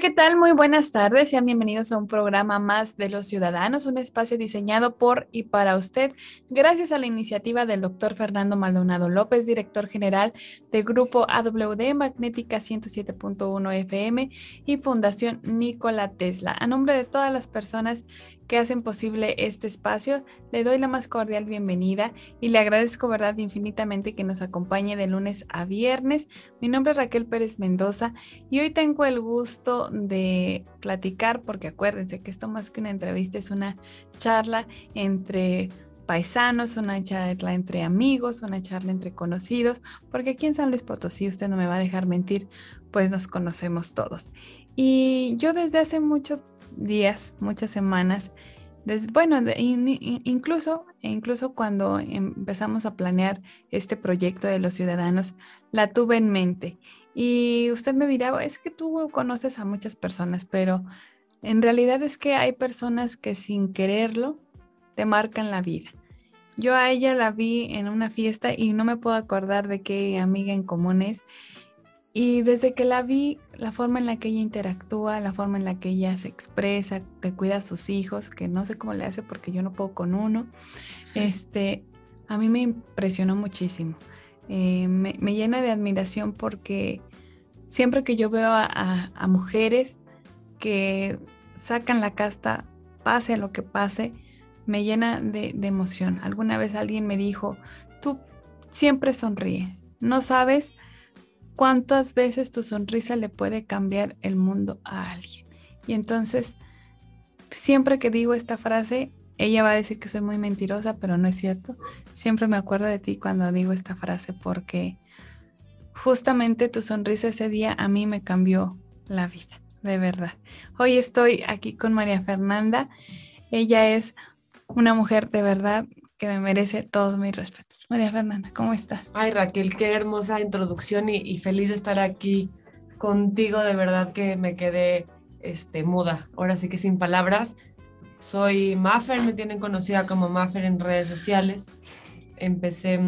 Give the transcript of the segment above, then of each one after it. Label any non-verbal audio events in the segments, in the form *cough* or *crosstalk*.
¿Qué tal? Muy buenas tardes. Sean bienvenidos a un programa más de Los Ciudadanos, un espacio diseñado por y para usted, gracias a la iniciativa del doctor Fernando Maldonado López, director general de Grupo AWD Magnética 107.1 FM y Fundación Nikola Tesla. A nombre de todas las personas que hacen posible este espacio. Le doy la más cordial bienvenida y le agradezco, verdad, infinitamente que nos acompañe de lunes a viernes. Mi nombre es Raquel Pérez Mendoza y hoy tengo el gusto de platicar, porque acuérdense que esto más que una entrevista es una charla entre paisanos, una charla entre amigos, una charla entre conocidos, porque aquí en San Luis Potosí, usted no me va a dejar mentir, pues nos conocemos todos. Y yo desde hace muchos días, muchas semanas, bueno, incluso, incluso cuando empezamos a planear este proyecto de los ciudadanos, la tuve en mente. Y usted me dirá, es que tú conoces a muchas personas, pero en realidad es que hay personas que sin quererlo te marcan la vida. Yo a ella la vi en una fiesta y no me puedo acordar de qué amiga en común es. Y desde que la vi, la forma en la que ella interactúa, la forma en la que ella se expresa, que cuida a sus hijos, que no sé cómo le hace porque yo no puedo con uno, este, a mí me impresionó muchísimo. Eh, me, llena de admiración porque siempre que yo veo a, mujeres que sacan la casta, pase a lo que pase, me llena de, de emoción. Alguna vez alguien me dijo, tú siempre sonríe, no sabes cuántas veces tu sonrisa le puede cambiar el mundo a alguien. Y entonces, siempre que digo esta frase, ella va a decir que soy muy mentirosa, pero no es cierto. Siempre me acuerdo de ti cuando digo esta frase porque justamente tu sonrisa ese día a mí me cambió la vida, de verdad. Hoy estoy aquí con María Fernanda. Ella es una mujer de verdad que me merece todos mis respetos. María Fernanda, ¿cómo estás? Ay, Raquel, qué hermosa introducción y, feliz de estar aquí contigo. De verdad que me quedé este, muda. Ahora sí que sin palabras. Soy Maffer, me tienen conocida como Maffer en redes sociales. Empecé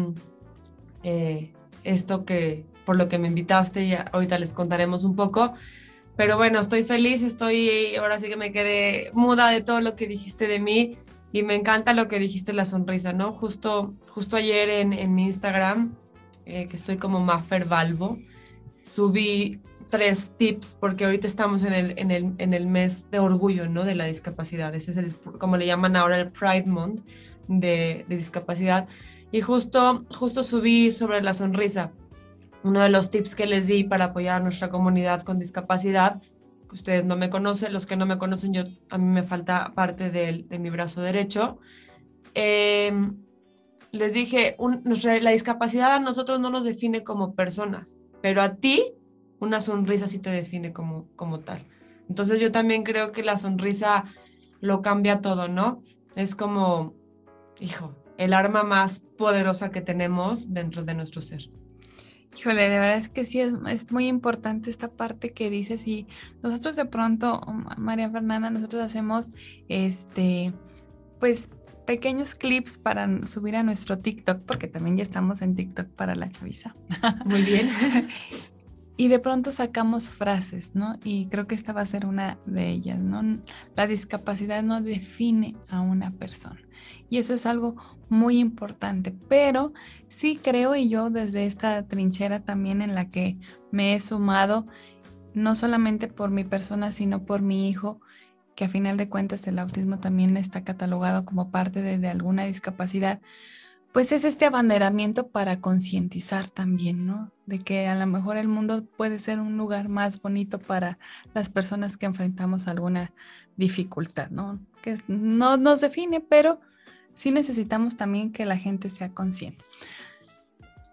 eh, esto que por lo que me invitaste y ahorita les contaremos un poco. Pero bueno, estoy feliz, estoy, ahora sí que me quedé muda de todo lo que dijiste de mí y me encanta lo que dijiste, la sonrisa, ¿no? Justo, justo ayer en, en mi Instagram, eh, que estoy como Maffer Valvo, subí tres tips, porque ahorita estamos en el, en el, en el mes de orgullo, ¿no? De la discapacidad. Ese es el, como le llaman ahora el Pride Month de, de discapacidad. Y justo, justo subí sobre la sonrisa. Uno de los tips que les di para apoyar a nuestra comunidad con discapacidad ustedes no me conocen, los que no me conocen, yo a mí me falta parte de, de mi brazo derecho. Em, les dije, la discapacidad a nosotros no nos define como personas, pero a ti una sonrisa sí te define como, como tal. Entonces yo también creo que la sonrisa lo cambia todo, ¿no? Es como, hijo, el arma más poderosa que tenemos dentro de nuestro ser. Híjole, de verdad es que sí, es, muy importante esta parte que dices y nosotros de pronto, María Fernanda, nosotros hacemos este, pues pequeños clips para subir a nuestro TikTok, porque también ya estamos en TikTok para la chaviza. Muy bien. *laughs* *laughs* y de pronto sacamos frases, ¿no? Y creo que esta va a ser una de ellas, ¿no? La discapacidad no define a una persona. Y eso es algo muy importante, pero sí creo y yo desde esta trinchera también en la que me he sumado, no solamente por mi persona, sino por mi hijo, que a final de cuentas el autismo también está catalogado como parte de, alguna discapacidad, pues es este abanderamiento para concientizar también, ¿no? De que a lo mejor el mundo puede ser un lugar más bonito para las personas que enfrentamos alguna dificultad, ¿no? Que no nos define, pero sí necesitamos también que la gente sea consciente.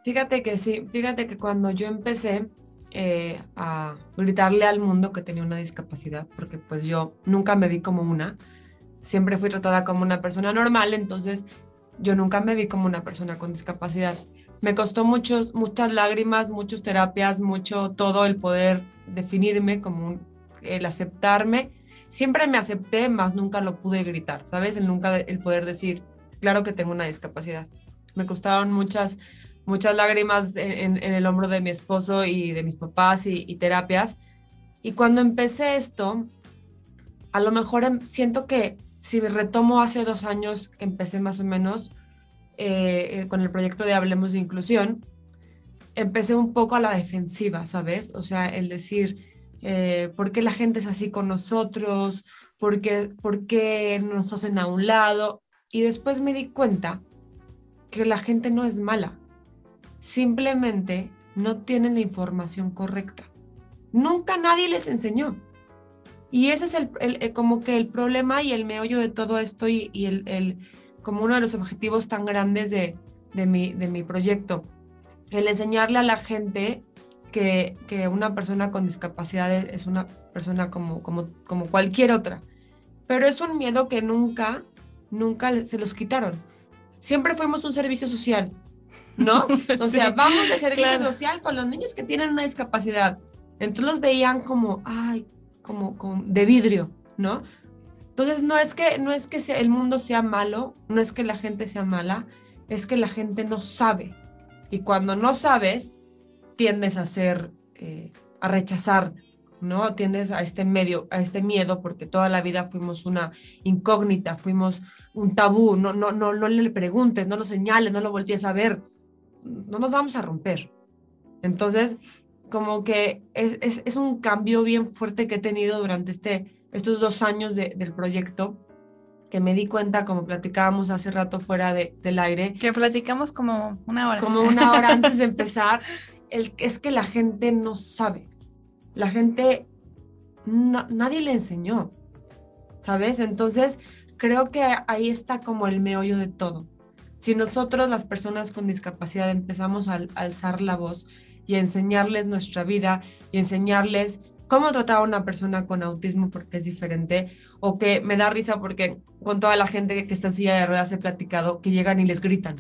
Fíjate que sí, fíjate que cuando yo empecé, eh, a gritarle al mundo que tenía una discapacidad, porque pues yo nunca me vi como una, siempre fui tratada como una persona normal, entonces yo nunca me vi como una persona con discapacidad. Me costó muchos, muchas lágrimas, muchas terapias, mucho todo el poder definirme como el aceptarme. Siempre me acepté, más nunca lo pude gritar, ¿sabes? El nunca el poder decir, claro que tengo una discapacidad. Me costaron muchas muchas lágrimas en, el hombro de mi esposo y de mis papás y, terapias. Y cuando empecé esto, a lo mejor em, siento que si retomo hace dos años que empecé más o menos eh, eh, con el proyecto de Hablemos de Inclusión, empecé un poco a la defensiva, ¿sabes? O sea, el decir, eh, ¿por qué la gente es así con nosotros? ¿Por qué, ¿Por qué nos hacen a un lado? Y después me di cuenta que la gente no es mala simplemente no tienen la información correcta. Nunca nadie les enseñó. Y ese es el, como que el problema y el meollo de todo esto y, el, como uno de los objetivos tan grandes de, de, mi, de mi proyecto. El enseñarle a la gente que, que una persona con discapacidad es una persona como, como, como cualquier otra. Pero es un miedo que nunca, nunca se los quitaron. Siempre fuimos un servicio social ¿no? *laughs* O sea, vamos de servicio social con los niños que tienen una discapacidad. Entonces los veían como, ay, como, como de vidrio, ¿no? Entonces no es que no es que el mundo sea malo, no es que la gente sea mala, es que la gente no sabe. Y cuando no sabes, tiendes a ser, eh, a rechazar, ¿no? Tiendes a este medio, a este miedo, porque toda la vida fuimos una incógnita, fuimos un tabú, no, no, no, no le preguntes, no lo señales, no lo voltees a ver no nos vamos a romper. Entonces, como que es, es, un cambio bien fuerte que he tenido durante este, estos dos años del proyecto, que me di cuenta, como platicábamos hace rato fuera de, del aire. Que platicamos como una hora. Como una hora antes de empezar, *laughs* el, es que la gente no sabe. La gente, nadie le enseñó, ¿sabes? Entonces, creo que ahí está como el meollo de todo. Si nosotros, las personas con discapacidad, empezamos a, alzar la voz y enseñarles nuestra vida y enseñarles cómo tratar a una persona con autismo porque es diferente, o que me da risa porque con toda la gente que está en silla de ruedas he platicado que llegan y les gritan.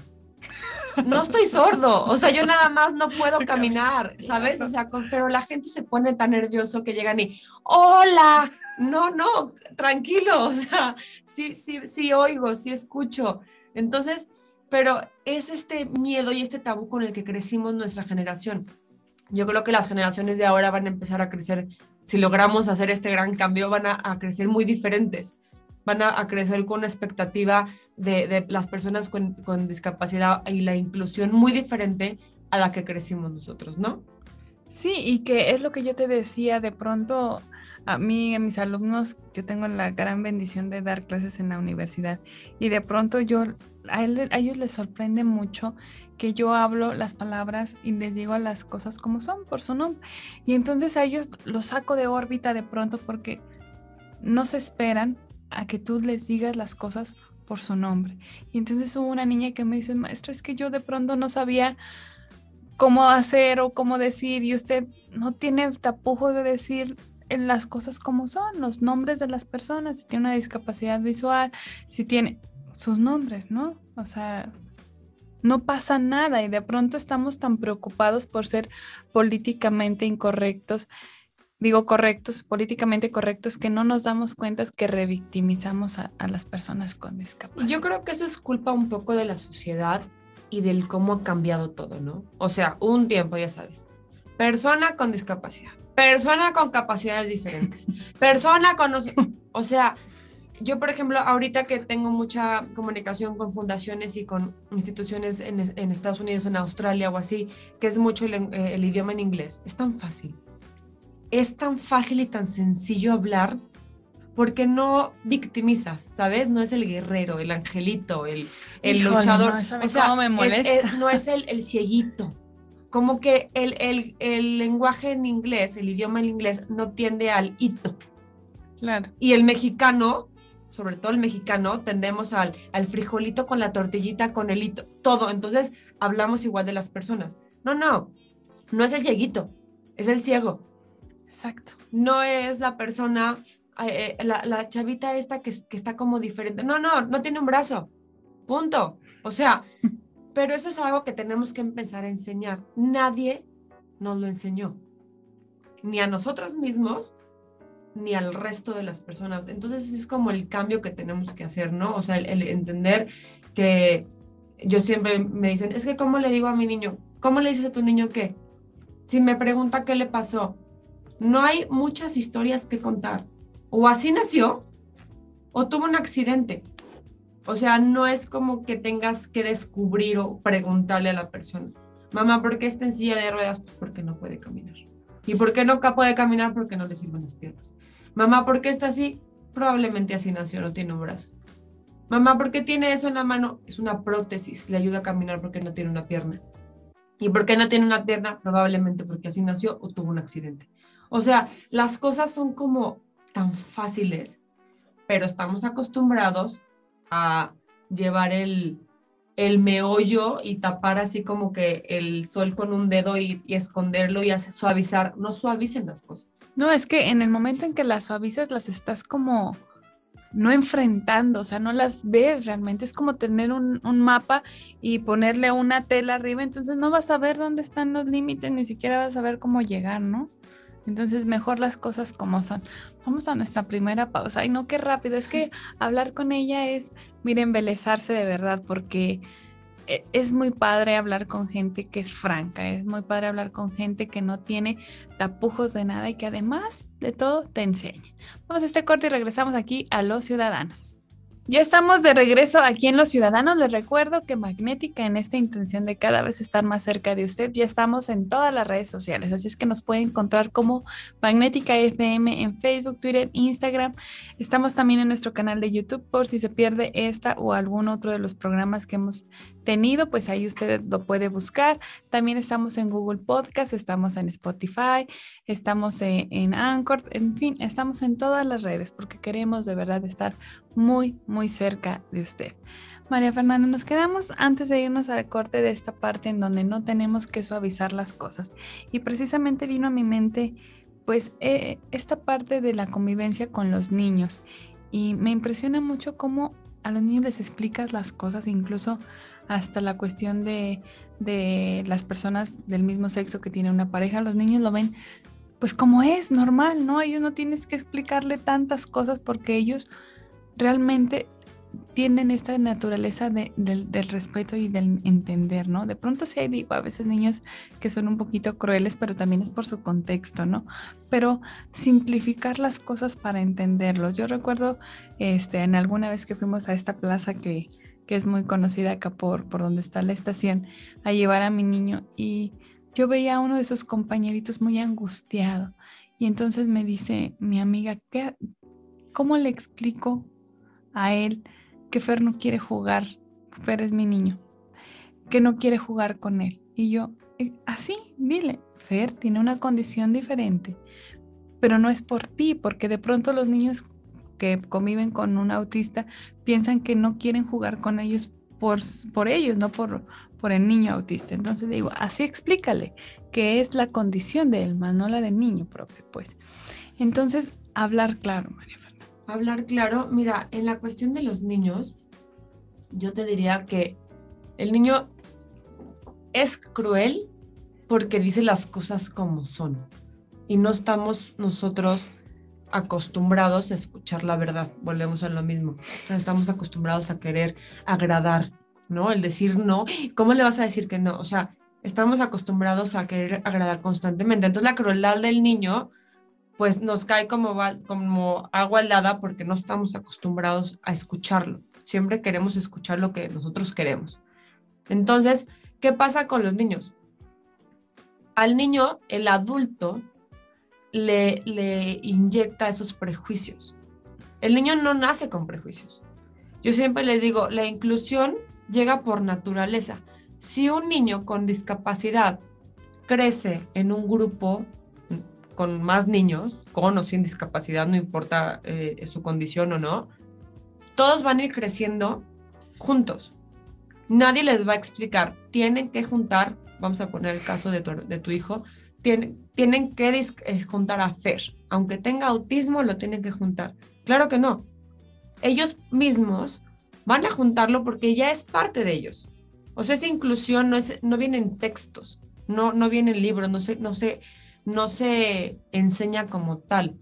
No estoy sordo, o sea, yo nada más no puedo caminar, ¿sabes? O sea, pero la gente se pone tan nervioso que llegan y, hola, no, no, tranquilo, o sea, sí, sí, sí oigo, sí escucho. Entonces, pero es este miedo y este tabú con el que crecimos nuestra generación. Yo creo que las generaciones de ahora van a empezar a crecer, si logramos hacer este gran cambio, van a, crecer muy diferentes, van a, crecer con una expectativa de, las personas con, con discapacidad y la inclusión muy diferente a la que crecimos nosotros, ¿no? Sí, y que es lo que yo te decía, de pronto a mí, a mis alumnos, yo tengo la gran bendición de dar clases en la universidad y de pronto yo, a, ellos les sorprende mucho que yo hablo las palabras y les digo las cosas como son, por su nombre. Y entonces a ellos los saco de órbita de pronto porque no se esperan a que tú les digas las cosas por su nombre. Y entonces hubo una niña que me dice, maestro, es que yo de pronto no sabía cómo hacer o cómo decir y usted no tiene tapujos de decir en las cosas como son, los nombres de las personas, si tiene una discapacidad visual, si tiene sus nombres, ¿no? O sea, no pasa nada y de pronto estamos tan preocupados por ser políticamente incorrectos, digo correctos, políticamente correctos, que no nos damos cuenta que revictimizamos a, las personas con discapacidad. Yo creo que eso es culpa un poco de la sociedad y del cómo ha cambiado todo, ¿no? O sea, un tiempo, ya sabes, persona con discapacidad, persona con capacidades diferentes, *laughs* persona con, o sea, yo por ejemplo, ahorita que tengo mucha comunicación con fundaciones y con instituciones en, Estados Unidos, en Australia o así, que es mucho el, el idioma en inglés, es tan fácil. Es tan fácil y tan sencillo hablar porque no victimizas, ¿sabes? No es el guerrero, el angelito, el, el luchador. No, o sea, me molesta. no es el, el cieguito, como que el, lenguaje en inglés, el idioma en inglés, no tiende al hito. Claro. Y el mexicano, sobre todo el mexicano, tendemos al, al frijolito con la tortillita, con el hito, todo. Entonces hablamos igual de las personas. No, no, no es el cieguito, es el ciego. Exacto. No es la persona, eh, eh, la, chavita esta que, que está como diferente. No, no, no tiene un brazo. Punto. O sea, *laughs* pero eso es algo que tenemos que empezar a enseñar. Nadie nos lo enseñó. Ni a nosotros mismos, ni al resto de las personas. Entonces es como el cambio que tenemos que hacer, ¿no? O sea, el, entender que yo siempre me dicen, es que ¿cómo le digo a mi niño? ¿Cómo le dices a tu niño qué? Si me pregunta qué le pasó, no hay muchas historias que contar. O así nació, o tuvo un accidente. O sea, no es como que tengas que descubrir o preguntarle a la persona, mamá, ¿por qué está en silla de ruedas? Pues porque no puede caminar. ¿Y por qué no puede caminar? Porque no le sirven las piernas. Mamá, ¿por qué está así? Probablemente así nació, no tiene un brazo. Mamá, ¿por qué tiene eso en la mano? Es una prótesis, le ayuda a caminar porque no tiene una pierna. ¿Y por qué no tiene una pierna? Probablemente porque así nació o tuvo un accidente. O sea, las cosas son como tan fáciles, pero estamos acostumbrados a llevar el, el meollo y tapar así como que el sol con un dedo y, esconderlo y hacer suavizar, no suavicen las cosas. No, es que en el momento en que las suavizas las estás como no enfrentando, o sea, no las ves realmente, es como tener un, un, mapa y ponerle una tela arriba, entonces no vas a ver dónde están los límites, ni siquiera vas a ver cómo llegar, ¿no? Entonces, mejor las cosas como son. Vamos a nuestra primera pausa. Ay, no, qué rápido. Es que hablar con ella es, miren, embelezarse de verdad, porque e, es muy padre hablar con gente que es franca, es muy padre hablar con gente que no tiene tapujos de nada y que además de todo te enseña. Vamos a este corte y regresamos aquí a los ciudadanos. Ya estamos de regreso aquí en Los Ciudadanos. Les recuerdo que Magnética, en esta intención de cada vez estar más cerca de usted, ya estamos en todas las redes sociales. Así es que nos puede encontrar como Magnética FM en Facebook, Twitter, Instagram. Estamos también en nuestro canal de YouTube por si se pierde esta o algún otro de los programas que hemos tenido, pues ahí usted lo puede buscar. También estamos en Google Podcast, estamos en Spotify, estamos en, en Anchor, en fin, estamos en todas las redes porque queremos de verdad estar muy, muy cerca de usted. María Fernanda, nos quedamos antes de irnos al corte de esta parte en donde no tenemos que suavizar las cosas. Y precisamente vino a mi mente, pues, eh, esta parte de la convivencia con los niños. Y me impresiona mucho cómo a los niños les explicas las cosas, incluso hasta la cuestión de, de las personas del mismo sexo que tienen una pareja. Los niños lo ven pues como es, normal, ¿no? Ellos no tienes que explicarle tantas cosas porque ellos realmente tienen esta naturaleza del respeto y del entender, ¿no? De pronto sí hay, digo, a veces niños que son un poquito crueles, pero también es por su contexto, ¿no? Pero simplificar las cosas para entenderlos. Yo recuerdo, este, en alguna vez que fuimos a esta plaza que, que es muy conocida acá por, por donde está la estación, a llevar a mi niño y yo veía a uno de esos compañeritos muy angustiado. Y entonces me dice mi amiga, ¿qué, ¿cómo le explico a él que Fer no quiere jugar, Fer es mi niño, que no quiere jugar con él. Y yo, eh, así, dile, Fer tiene una condición diferente, pero no es por ti, porque de pronto los niños que conviven con un autista piensan que no quieren jugar con ellos por, por ellos, no por, por el niño autista. Entonces digo, así explícale que es la condición de él, más no la del niño propio, pues. Entonces, hablar claro, María hablar claro, mira, en la cuestión de los niños, yo te diría que el niño es cruel porque dice las cosas como son y no estamos nosotros acostumbrados a escuchar la verdad, volvemos a lo mismo, estamos acostumbrados a querer agradar, ¿no? El decir no, ¿cómo le vas a decir que no? O sea, estamos acostumbrados a querer agradar constantemente, entonces la crueldad del niño pues nos cae como, como agua helada porque no estamos acostumbrados a escucharlo. Siempre queremos escuchar lo que nosotros queremos. Entonces, ¿qué pasa con los niños? Al niño, el adulto le, le inyecta esos prejuicios. El niño no nace con prejuicios. Yo siempre les digo, la inclusión llega por naturaleza. Si un niño con discapacidad crece en un grupo con más niños, con o sin discapacidad, no importa eh, su condición o no, todos van a ir creciendo juntos. Nadie les va a explicar, tienen que juntar, vamos a poner el caso de tu, de tu hijo, tienen que eh, juntar a Fer. Aunque tenga autismo, lo tienen que juntar. Claro que no. Ellos mismos van a juntarlo porque ya es parte de ellos. O sea, esa inclusión no, es, no viene en textos, no, no viene en libros, no se, no, se, no se enseña como tal.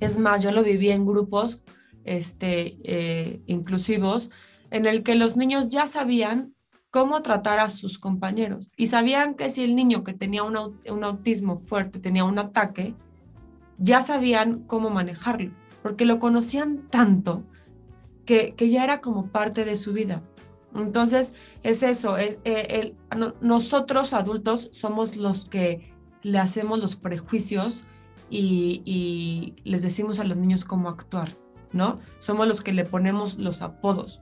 Es más, yo lo viví en grupos este, eh, inclusivos en el que los niños ya sabían cómo tratar a sus compañeros y sabían que si el niño que tenía un, autismo fuerte tenía un ataque, ya sabían cómo manejarlo, porque lo conocían tanto que, ya era como parte de su vida. Entonces, es eso, es, eh, nosotros adultos somos los que le hacemos los prejuicios y, les decimos a los niños cómo actuar, ¿no? Somos los que le ponemos los apodos.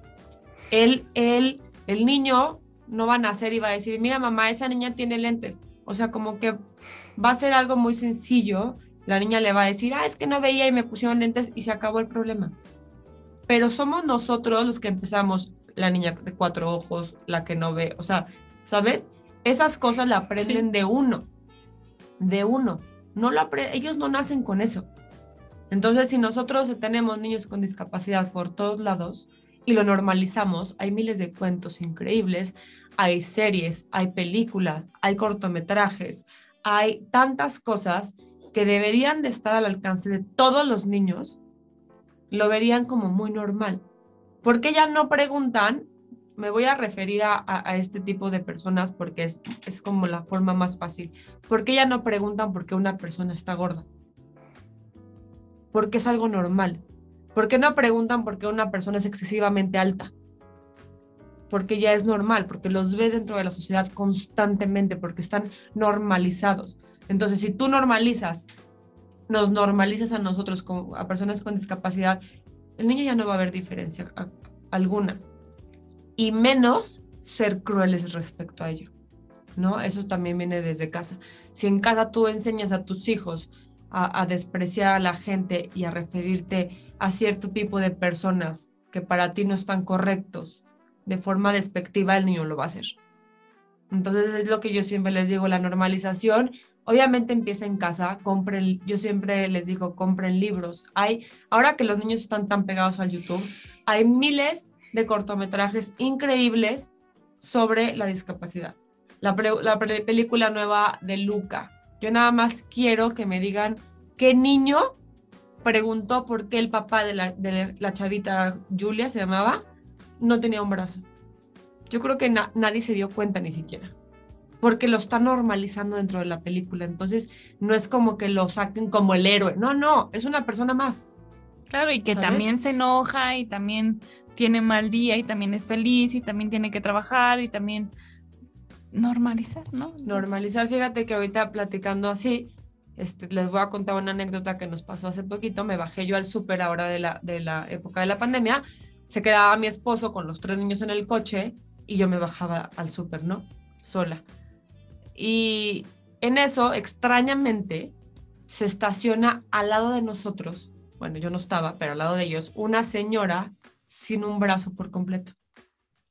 Él, él, el niño no va a nacer y va a decir, mira mamá, esa niña tiene lentes. O sea, como que va a ser algo muy sencillo. La niña le va a decir, ah, es que no veía y me pusieron lentes y se acabó el problema pero somos nosotros los que empezamos, la niña de cuatro ojos, la que no ve, o sea, ¿sabes? Esas cosas la aprenden de uno, de uno. No lo ellos no nacen con eso. Entonces, si nosotros tenemos niños con discapacidad por todos lados y lo normalizamos, hay miles de cuentos increíbles, hay series, hay películas, hay cortometrajes, hay tantas cosas que deberían de estar al alcance de todos los niños lo verían como muy normal. porque ya no preguntan? Me voy a referir a, este tipo de personas porque es, es como la forma más fácil. ¿Por qué ya no preguntan por qué una persona está gorda? Porque es algo normal. ¿Por qué no preguntan por qué una persona es excesivamente alta? Porque ya es normal, porque los ves dentro de la sociedad constantemente, porque están normalizados. Entonces, si tú normalizas nos normalizas a nosotros, a personas con discapacidad, el niño ya no va a ver diferencia alguna. Y menos ser crueles respecto a ello. ¿No? Eso también viene desde casa. Si en casa tú enseñas a tus hijos a, despreciar a la gente y a referirte a cierto tipo de personas que para ti no están correctos de forma despectiva, el niño lo va a hacer. Entonces es lo que yo siempre les digo, la normalización Obviamente empieza en casa, compren, yo siempre les digo, compren libros. Hay, ahora que los niños están tan pegados al YouTube, hay miles de cortometrajes increíbles sobre la discapacidad. La, película nueva de Luca. Yo nada más quiero que me digan qué niño preguntó por qué el papá de la, de la chavita Julia, se llamaba, no tenía un brazo. Yo creo que nadie se dio cuenta ni siquiera porque lo está normalizando dentro de la película. Entonces, no es como que lo saquen como el héroe. No, no, es una persona más. Claro, y que también se enoja y también tiene mal día y también es feliz y también tiene que trabajar y también normalizar, ¿no? Normalizar, fíjate que ahorita platicando así, este, les voy a contar una anécdota que nos pasó hace poquito. Me bajé yo al súper ahora de la, de la época de la pandemia. Se quedaba mi esposo con los tres niños en el coche y yo me bajaba al súper, ¿no? Sola. Y en eso, extrañamente, se estaciona al lado de nosotros, bueno, yo no estaba, pero al lado de ellos, una señora sin un brazo por completo.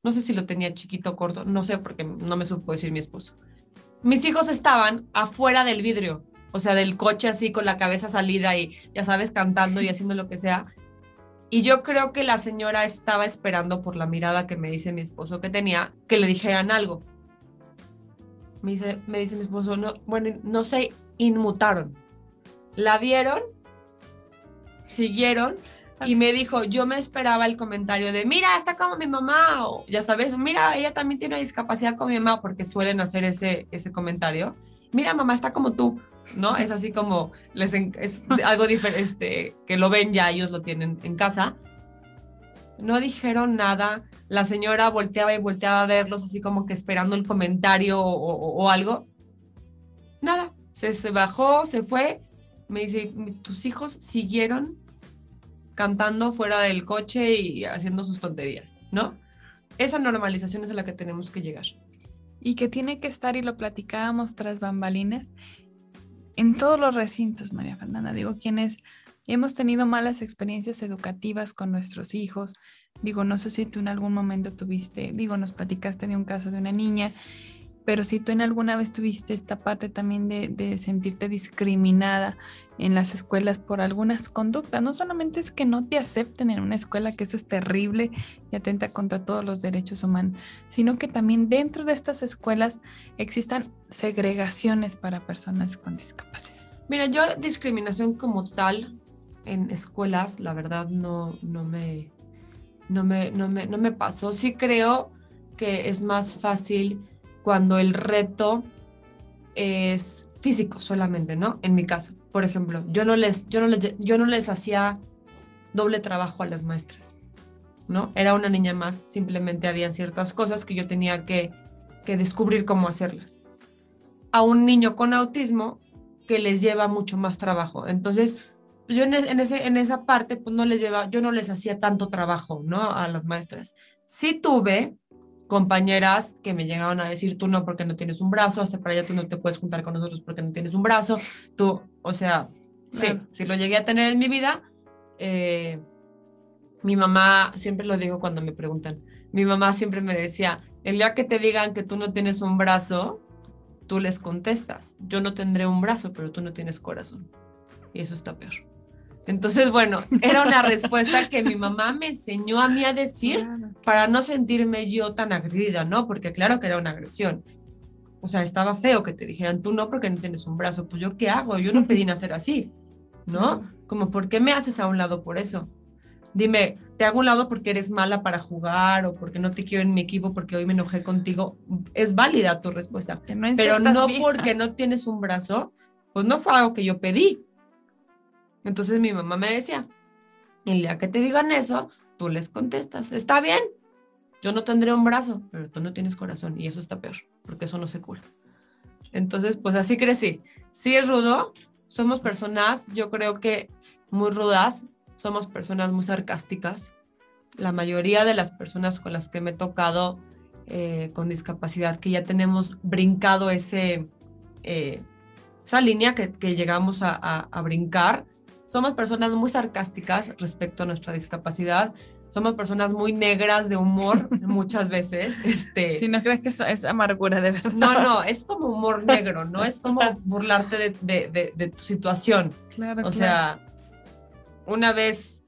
No sé si lo tenía chiquito o corto, no sé porque no me supo decir mi esposo. Mis hijos estaban afuera del vidrio, o sea, del coche así con la cabeza salida y ya sabes, cantando y haciendo lo que sea. Y yo creo que la señora estaba esperando por la mirada que me dice mi esposo que tenía, que le dijeran algo. Me dice, me dice mi esposo, no, bueno, no se inmutaron. La vieron, siguieron y me dijo, yo me esperaba el comentario de, mira, está como mi mamá, o ya sabes, mira, ella también tiene una discapacidad como mi mamá, porque suelen hacer ese, ese comentario. Mira, mamá, está como tú, ¿no? Es así como, les es *laughs* algo diferente, este, que lo ven ya, ellos lo tienen en casa. No dijeron nada, la señora volteaba y volteaba a verlos así como que esperando el comentario o, algo. Nada, se, se, bajó, se fue. Me dice, tus hijos siguieron cantando fuera del coche y haciendo sus tonterías, ¿no? Esa normalización es a la que tenemos que llegar. Y que tiene que estar, y lo platicábamos tras bambalinas, en todos los recintos, María Fernanda. Digo, quienes hemos tenido malas experiencias educativas con nuestros hijos, Digo, no sé si tú en algún momento tuviste, digo, nos platicaste de un caso de una niña pero si tú en alguna vez tuviste esta parte también de, sentirte discriminada en las escuelas por algunas conductas, no solamente es que no te acepten en una escuela, que eso es terrible y atenta contra todos los derechos humanos, sino que también dentro de estas escuelas existan segregaciones para personas con discapacidad. Mira, yo discriminación como tal en escuelas, la verdad no, no, me, no, me, no, me, no me pasó. Sí creo que es más fácil cuando el reto es físico solamente, ¿no? En mi caso, por ejemplo, yo no les, yo no les, yo no les hacía doble trabajo a las maestras, ¿no? Era una niña más, simplemente había ciertas cosas que yo tenía que, que descubrir cómo hacerlas. A un niño con autismo que les lleva mucho más trabajo. Entonces, yo en, ese, en esa parte, pues no les lleva, yo no les hacía tanto trabajo, ¿no? A las maestras. Sí tuve compañeras que me llegaban a decir, tú no porque no tienes un brazo, hasta para allá tú no te puedes juntar con nosotros porque no tienes un brazo, tú, o sea, sí, sí lo llegué a tener en mi vida. Eh, mi mamá, siempre lo digo cuando me preguntan, mi mamá siempre me decía, el día que te digan que tú no tienes un brazo, tú les contestas, yo no tendré un brazo, pero tú no tienes corazón. Y eso está peor. Entonces, bueno, era una respuesta que mi mamá me enseñó a mí a decir para no sentirme yo tan agredida, ¿no? Porque claro que era una agresión. O sea, estaba feo que te dijeran, tú no porque no tienes un brazo. Pues yo qué hago? Yo no pedí nacer así, ¿no? Como, ¿por qué me haces a un lado por eso? Dime, te hago un lado porque eres mala para jugar o porque no te quiero en mi equipo porque hoy me enojé contigo. Es válida tu respuesta. pero no porque no tienes un brazo, pues no fue algo que yo pedí entonces mi mamá me decía, el día que te digan eso, tú les contestas, está bien, yo no tendré un brazo, pero tú no tienes corazón y eso está peor, porque eso no se cura. Entonces, pues así crecí. Sí es rudo, somos personas, yo creo que muy rudas, somos personas muy sarcásticas. La mayoría de las personas con las que me he tocado eh, con discapacidad, que ya tenemos brincado ese, eh, esa línea que, llegamos a, a brincar, somos personas muy sarcásticas respecto a nuestra discapacidad. Somos personas muy negras de humor *laughs* muchas veces. Este, si no crees que es, amargura de verdad. No, no, es como humor *laughs* negro, no es como burlarte de, de, de, tu situación. Claro. O sea, una vez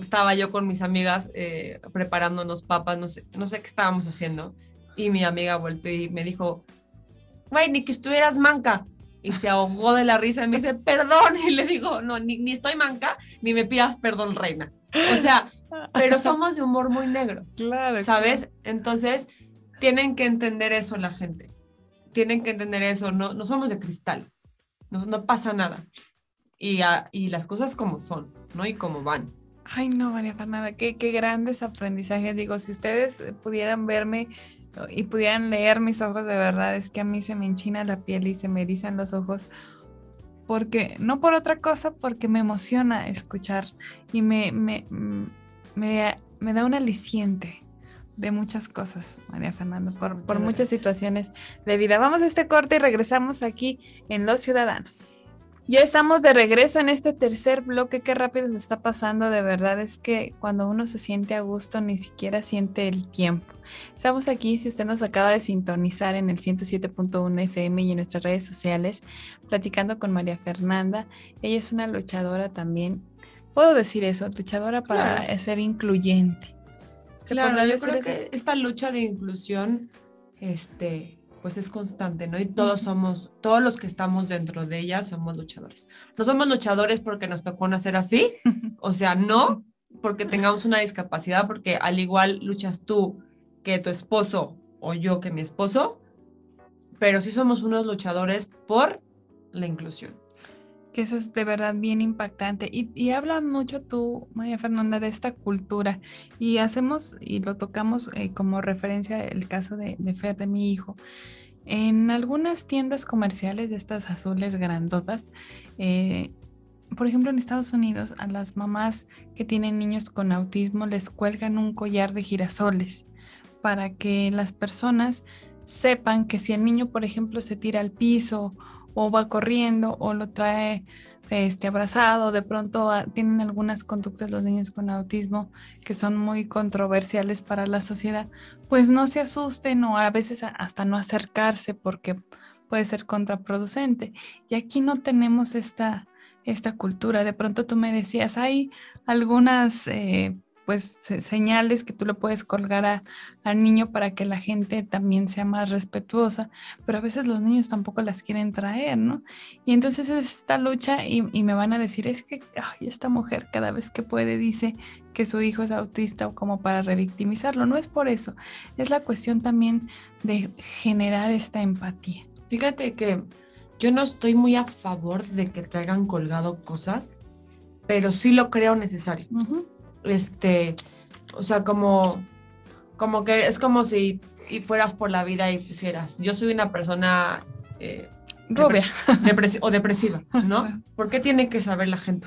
estaba yo con mis amigas eh, preparándonos papas, no sé, no sé qué estábamos haciendo, y mi amiga vuelto y me dijo, güey, ni que estuvieras manca y se ahogó de la risa y me dice, perdón, y le digo, no, ni, estoy manca, ni me pidas perdón, reina. O sea, pero somos de humor muy negro. Claro. ¿Sabes? Entonces, tienen que entender eso la gente. Tienen que entender eso, no, no somos de cristal, no, no pasa nada. Y, y las cosas como son, ¿no? Y como van. Ay, no, María Fernanda, qué, qué grandes aprendizajes. Digo, si ustedes pudieran verme y pudieran leer mis ojos de verdad, es que a mí se me enchina la piel y se me erizan los ojos. Porque, no por otra cosa, porque me emociona escuchar y me, me, me, me da un aliciente de muchas cosas, María Fernanda, por, por muchas situaciones de vida. Vamos a este corte y regresamos aquí en Los Ciudadanos. Ya estamos de regreso en este tercer bloque. Qué rápido se está pasando. De verdad es que cuando uno se siente a gusto ni siquiera siente el tiempo. Estamos aquí, si usted nos acaba de sintonizar en el 107.1 FM y en nuestras redes sociales, platicando con María Fernanda. Ella es una luchadora también. Puedo decir eso, luchadora para ser incluyente. Claro, yo creo que esta lucha de inclusión, este, pues es constante, ¿no? Y todos somos, todos los que estamos dentro de ella somos luchadores. No somos luchadores porque nos tocó nacer así, *laughs* o sea, no porque tengamos una discapacidad, porque al igual luchas tú que tu esposo o yo que mi esposo, pero sí somos unos luchadores por la inclusión. Eso es de verdad bien impactante. Y, y habla mucho tú, María Fernanda, de esta cultura. Y hacemos y lo tocamos eh, como referencia el caso de, de Fer, de mi hijo. En algunas tiendas comerciales de estas azules grandotas, eh, por ejemplo en Estados Unidos, a las mamás que tienen niños con autismo les cuelgan un collar de girasoles para que las personas sepan que si el niño, por ejemplo, se tira al piso o va corriendo o lo trae este, abrazado, de pronto ah, tienen algunas conductas los niños con autismo que son muy controversiales para la sociedad, pues no se asusten o a veces hasta no acercarse porque puede ser contraproducente. Y aquí no tenemos esta, esta cultura. De pronto tú me decías, hay algunas... Eh, pues señales que tú le puedes colgar al niño para que la gente también sea más respetuosa, pero a veces los niños tampoco las quieren traer, ¿no? Y entonces es esta lucha y, me van a decir, es que esta mujer cada vez que puede dice que su hijo es autista o como para revictimizarlo, no es por eso, es la cuestión también de generar esta empatía. Fíjate que yo no estoy muy a favor de que traigan colgado cosas, pero sí lo creo necesario este, o sea, como, como que es como si y fueras por la vida y pusieras, yo soy una persona... Eh, Rubia. o depresiva, ¿no? ¿Por qué tiene que saber la gente?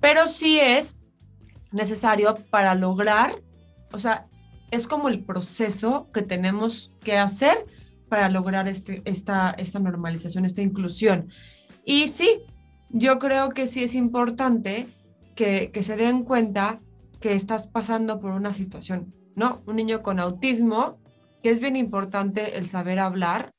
Pero sí es necesario para lograr, o sea, es como el proceso que tenemos que hacer para lograr este, esta, esta normalización, esta inclusión. Y sí, yo creo que sí es importante que, que se den cuenta que estás pasando por una situación, ¿no? Un niño con autismo, que es bien importante el saber hablar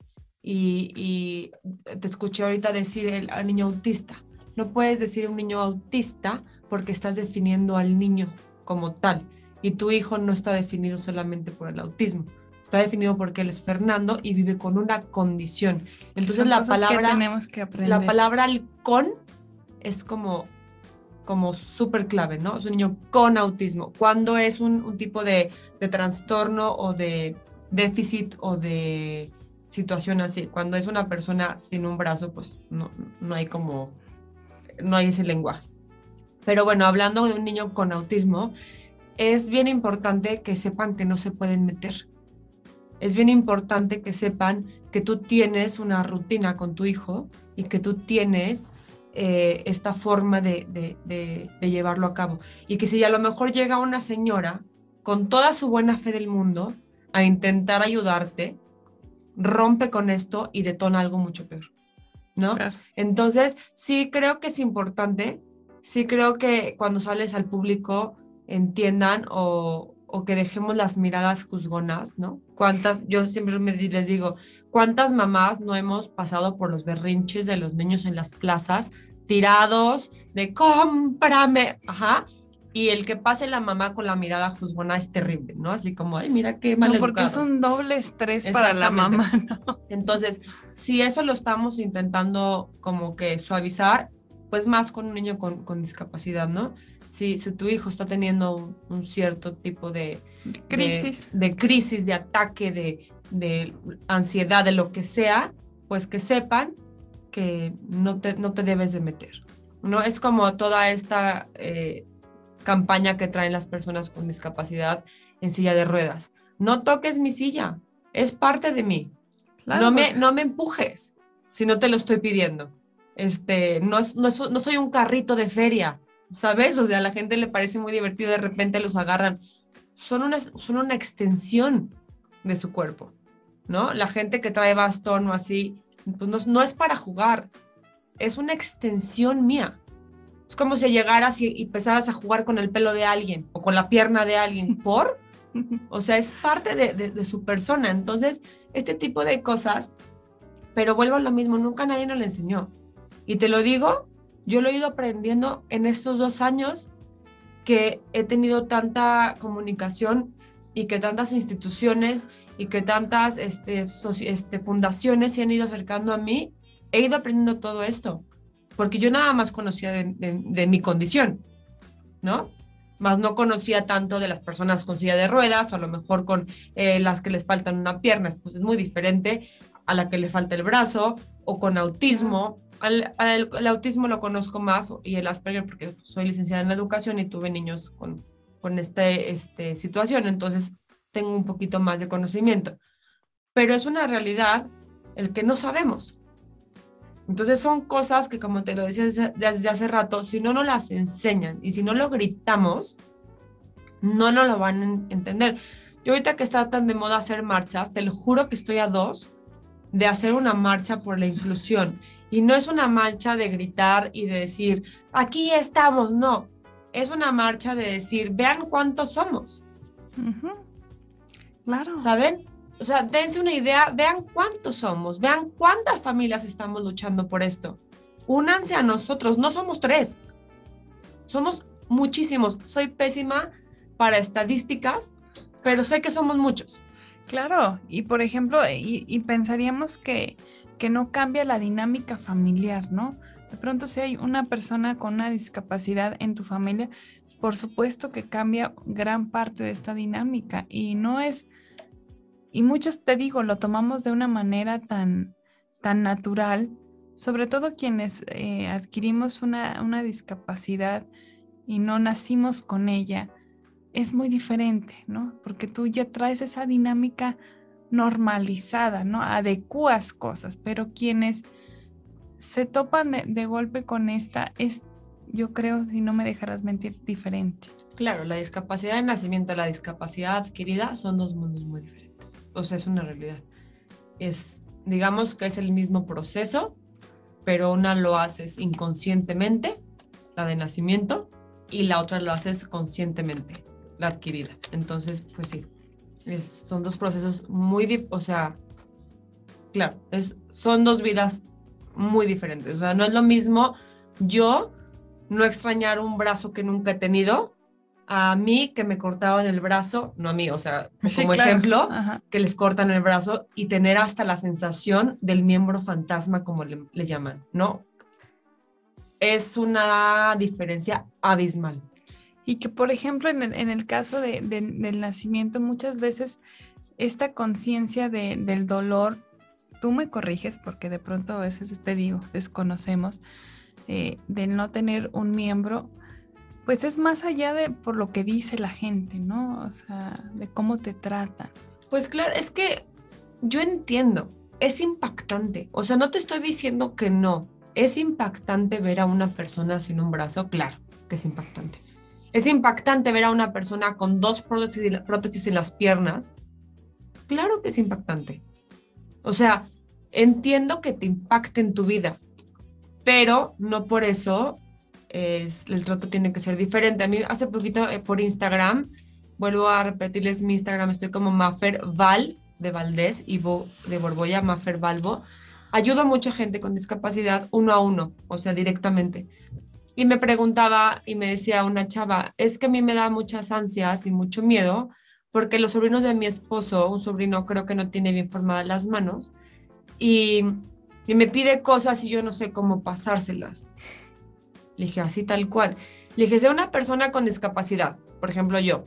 y, te escuché ahorita decir el, niño autista. No puedes decir un niño autista porque estás definiendo al niño como tal y tu hijo no está definido solamente por el autismo. Está definido porque él es Fernando y vive con una condición. Entonces la palabra, tenemos que aprender. la palabra con es como como súper clave, ¿no? Es un niño con autismo. Cuando es un, tipo de, trastorno o de déficit o de situación así. Cuando es una persona sin un brazo, pues no, no hay como, no hay ese lenguaje. Pero bueno, hablando de un niño con autismo, es bien importante que sepan que no se pueden meter. Es bien importante que sepan que tú tienes una rutina con tu hijo y que tú tienes eh, esta forma de, llevarlo a cabo. Y que si a lo mejor llega una señora con toda su buena fe del mundo a intentar ayudarte, rompe con esto y detona algo mucho peor. ¿No? Entonces, sí creo que es importante, sí creo que cuando sales al público entiendan o, o que dejemos las miradas juzgonas, ¿no? ¿Cuántas, yo siempre les digo, cuántas mamás no hemos pasado por los berrinches de los niños en las plazas, tirados, de cómprame, ajá, y el que pase la mamá con la mirada juzgona es terrible, ¿no? Así como, ay, mira qué mal no, porque es un doble estrés para la mamá, ¿no? Entonces, si eso lo estamos intentando como que suavizar, pues más con un niño con, con discapacidad, ¿no? Si, tu hijo está teniendo un, cierto tipo de crisis, de, crisis, de ataque, de, ansiedad, de lo que sea, pues que sepan que no te, no te debes de meter. ¿no? Es como toda esta eh, campaña que traen las personas con discapacidad en silla de ruedas. No toques mi silla, es parte de mí. No, me, no me empujes si no te lo estoy pidiendo. Este, no, no, no soy un carrito de feria ¿sabes? O sea, a la gente le parece muy divertido, de repente los agarran. Son una, son una extensión de su cuerpo, ¿no? La gente que trae bastón o así, pues no, es para jugar, es una extensión mía. Es como si llegaras y, empezaras a jugar con el pelo de alguien o con la pierna de alguien, *laughs* ¿por? O sea, es parte de, de, su persona. Entonces, este tipo de cosas, pero vuelvo a lo mismo, nunca nadie nos lo enseñó. Y te lo digo yo lo he ido aprendiendo en estos dos años que he tenido tanta comunicación y que tantas instituciones y que tantas este, este, fundaciones se han ido acercando a mí, he ido aprendiendo todo esto, porque yo nada más conocía de, mi condición, ¿no? Más no conocía tanto de las personas con silla de ruedas o a lo mejor con eh, las que les faltan una pierna, pues es muy diferente a la que le falta el brazo o con autismo el autismo lo conozco más y el Asperger porque soy licenciada en educación y tuve niños con, con esta este, situación, entonces tengo un poquito más de conocimiento. Pero es una realidad el que no sabemos. Entonces son cosas que, como te lo decía desde, hace rato, si no nos las enseñan y si no lo gritamos, no nos lo van a entender. Yo ahorita que está tan de moda hacer marchas, te lo juro que estoy a dos de hacer una marcha por la inclusión Y no es una marcha de gritar y de decir, aquí estamos, no. Es una marcha de decir, vean cuántos somos. Claro. ¿Saben? O sea, dense una idea, vean cuántos somos, vean cuántas familias estamos luchando por esto. Únanse a nosotros, no somos tres, somos muchísimos. Soy pésima para estadísticas, pero sé que somos muchos. Claro, y por ejemplo, y, pensaríamos que, que no cambia la dinámica familiar, ¿no? De pronto si hay una persona con una discapacidad en tu familia, por supuesto que cambia gran parte de esta dinámica y no es, y muchos te digo, lo tomamos de una manera tan, tan natural, sobre todo quienes eh, adquirimos una, una discapacidad y no nacimos con ella, es muy diferente, ¿no? Porque tú ya traes esa dinámica normalizada, ¿no? Adecuas cosas, pero quienes se topan de, golpe con esta es, yo creo, si no me dejarás mentir, diferente. Claro, la discapacidad de nacimiento la discapacidad adquirida son dos mundos muy diferentes. O sea, es una realidad. Es, digamos que es el mismo proceso, pero una lo haces inconscientemente, la de nacimiento, y la otra lo haces conscientemente, la adquirida. Entonces, pues sí, son dos procesos muy, o sea, claro, es, son dos vidas muy diferentes. O sea, no es lo mismo yo no extrañar un brazo que nunca he tenido a mí que me cortaban el brazo, no a mí, o sea, *laughs* como ejemplo, que les cortan el brazo y tener hasta la sensación del miembro fantasma, como le, llaman, ¿no? Es una diferencia abismal. Y que, por ejemplo, en el, caso de, del nacimiento, muchas veces esta conciencia de, del dolor tú me corriges porque de pronto a veces te digo, desconocemos, eh, de no tener un miembro, pues es más allá de por lo que dice la gente, ¿no? O sea, de cómo te tratan. Pues claro, es que yo entiendo, es impactante, o sea, no te estoy diciendo que no, es impactante ver a una persona sin un brazo, claro que es impactante. Es impactante ver a una persona con dos prótesis en las piernas, claro que es impactante. O sea, entiendo que te impacte en tu vida, pero no por eso es, el trato tiene que ser diferente. A mí hace poquito eh, por Instagram, vuelvo a repetirles mi Instagram, estoy como Mafer Val de Valdés y de Borboya, Mafer Valvo. Ayudo a mucha gente con discapacidad uno a uno, o sea, directamente. Y me preguntaba y me decía una chava, es que a mí me da muchas ansias y mucho miedo porque los sobrinos de mi esposo, un sobrino creo que no tiene bien formadas las manos, y, me pide cosas y yo no sé cómo pasárselas. Le dije, así tal cual. Le dije, sea una persona con discapacidad, por ejemplo yo,